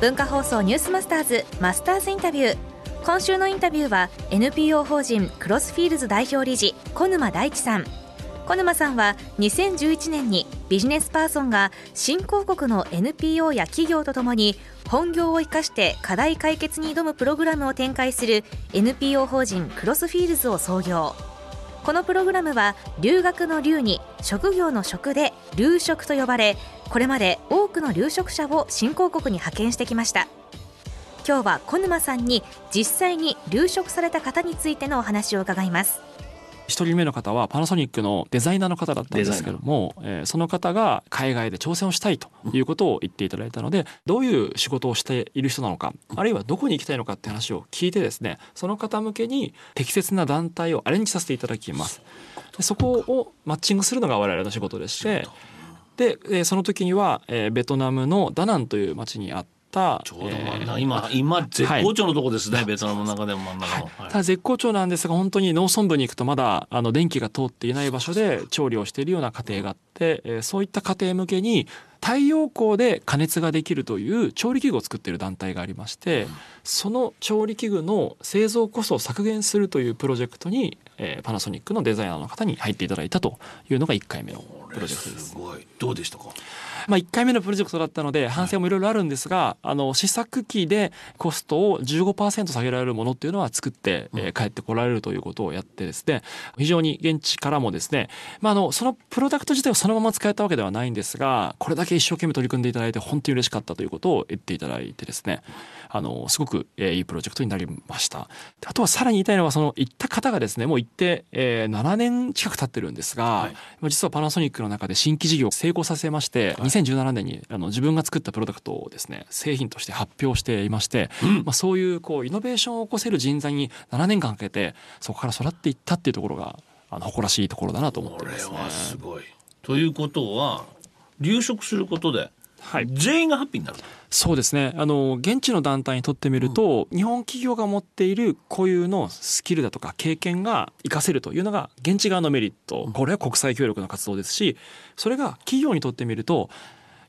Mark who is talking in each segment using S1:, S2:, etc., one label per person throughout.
S1: 文化放送ニュースマスターズマスターズインタビュー。今週のインタビューは NPO 法人クロスフィールズ代表理事小沼大地さん。小沼さんは2011年にビジネスパーソンが新興国の NPO や企業とともに本業を生かして課題解決に挑むプログラムを展開する NPO 法人クロスフィールズを創業。このプログラムは留学の留に職業の職で留職と呼ばれこれまで多くの留職者を新興国に派遣してきました。今日は小沼さんに実際に留職された方についてのお話を伺います。
S2: 一人目の方はパナソニックのデザイナーの方だったんですけども、えー、その方が海外で挑戦をしたいということを言っていただいたので、どういう仕事をしている人なのかあるいはどこに行きたいのかって話を聞いてですねその方向けに適切な団体をアレンジさせていただきます。でそこをマッチングするのが我々の仕事でしてでその時にはベトナムのダナンという町にあってた
S3: ちょうど真ん中、えー、今今絶好調のとこですね、はい、ベトナムの中でも真ん中の、
S2: はい、ただ絶好調なんですが本当に農村部に行くとまだあの電気が通っていない場所で調理をしているような家庭があって、えー、そういった家庭向けに太陽光で加熱ができるという調理器具を作っている団体がありまして、その調理器具の製造コストを削減するというプロジェクトに、えー、パナソニックのデザイナーの方に入っていただいたというのが1回目のプロジェクトです。す
S3: ごい。どうでしたか？
S2: まあ、1回目のプロジェクトだったので反省もいろいろあるんですが、あの試作機でコストを15%下げられるものっていうのは作って、えー、帰ってこられるということをやってですね非常に現地からもですね、まあ、あのそのプロダクト自体をそのまま使えたわけではないんですがこれだけ一生懸命取り組んでいただいて本当に嬉しかったということを言っていただいてですねあのすごく、えー、いいプロジェクトになりました。あとはさらに言いたいのはその行った方がですねもう行って、えー、7年近く経ってるんですが、はい、実はパナソニックの中で新規事業を成功させまして、はい、2017年にあの自分が作ったプロダクトをですね製品として発表していまして、うん、まあ、そういうこうイノベーションを起こせる人材に7年間かけてそこから育っていったっていうところがあの誇らしいところだなと思ってます、ね、
S3: これはすごい。ということは留職することではい、全員がハッピーになる
S2: そうですね。あの現地の団体にとってみると、うん、日本企業が持っている固有のスキルだとか経験が活かせるというのが現地側のメリット。これは国際協力の活動ですしそれが企業にとってみると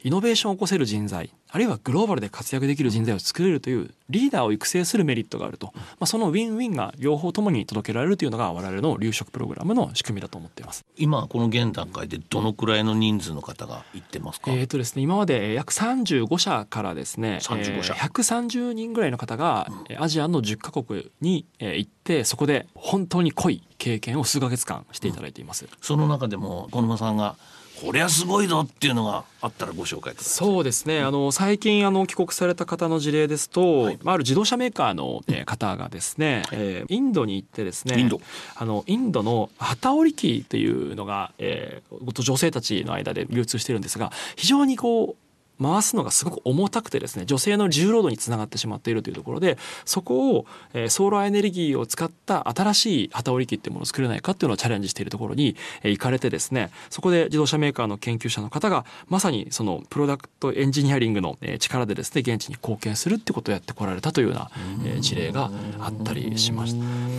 S2: イノベーションを起こせる人材あるいはグローバルで活躍できる人材を作れるというリーダーを育成するメリットがあると、まあ、そのウィンウィンが両方ともに届けられるというのが我々の留職プログラムの仕組みだと思っています。
S3: 今この現段階でどのくらいの人数の方が行ってますか？
S2: えっ、とですね今まで約35社からですね
S3: 35社、え
S2: ー、130人ぐらいの方がアジアの10カ国に行ってそこで本当に濃い経験を数ヶ月間していただいています、うん、
S3: その中でも小沼さんがこりゃすごいぞっていうのがあったらご紹介ください。
S2: そうですね。あの最近あの帰国された方の事例ですと、はい、ある自動車メーカーの、方がですね、はい、えー、インドに行ってですね、
S3: インド
S2: あのインドの旗織り機っていうのが、えー、女性たちの間で流通してるんですが、非常にこう回すのがすごく重たくてですね女性の重労働につながってしまっているというところでそこを、えー、ソーラーエネルギーを使った新しい旗織り機っていうものを作れないかっていうのをチャレンジしているところに、えー、行かれてですねそこで自動車メーカーの研究者の方がまさにそのプロダクトエンジニアリングの力でですね現地に貢献するってことをやってこられたというような、事例があったりしました。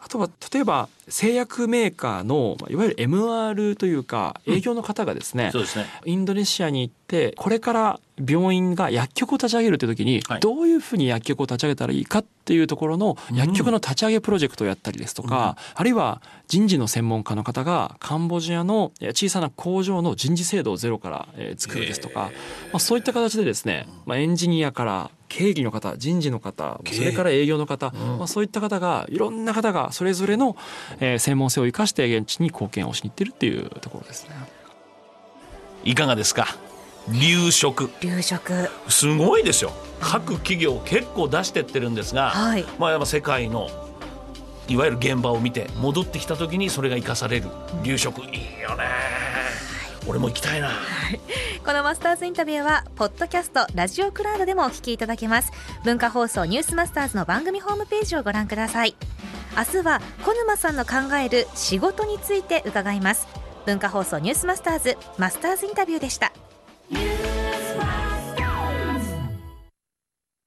S2: あとは例えば製薬メーカーのいわゆる MR というか営業の方がですね
S3: うんすね、
S2: インドネシアに行ってこれから病院が薬局を立ち上げるという時にどういうふうに薬局を立ち上げたらいいかっていうところの薬局の立ち上げプロジェクトをやったりですとか、あるいは人事の専門家の方がカンボジアの小さな工場の人事制度をゼロから作るですとか、まあ、そういった形でですね、まあ、エンジニアから経理の方人事の方それから営業の方、まあ、そういった方がいろんな方がそれぞれの、えー、専門性を生かして現地に貢献をしに行ってるっていうところですね。
S3: いかがですか？留職。
S1: 留職。
S3: すごいですよ。各企業結構出してってるんですが、はい、まあやっぱ世界のいわゆる現場を見て戻ってきた時にそれが生かされる。留職。いいよね。俺も行きたいな、
S1: このマスターズインタビューはポッドキャストラジオクラウドでもお聞きいただけます。文化放送ニュースマスターズの番組ホームページをご覧ください。明日は小沼さんの考える仕事について伺います。文化放送ニュースマスターズマスターズインタビューでした。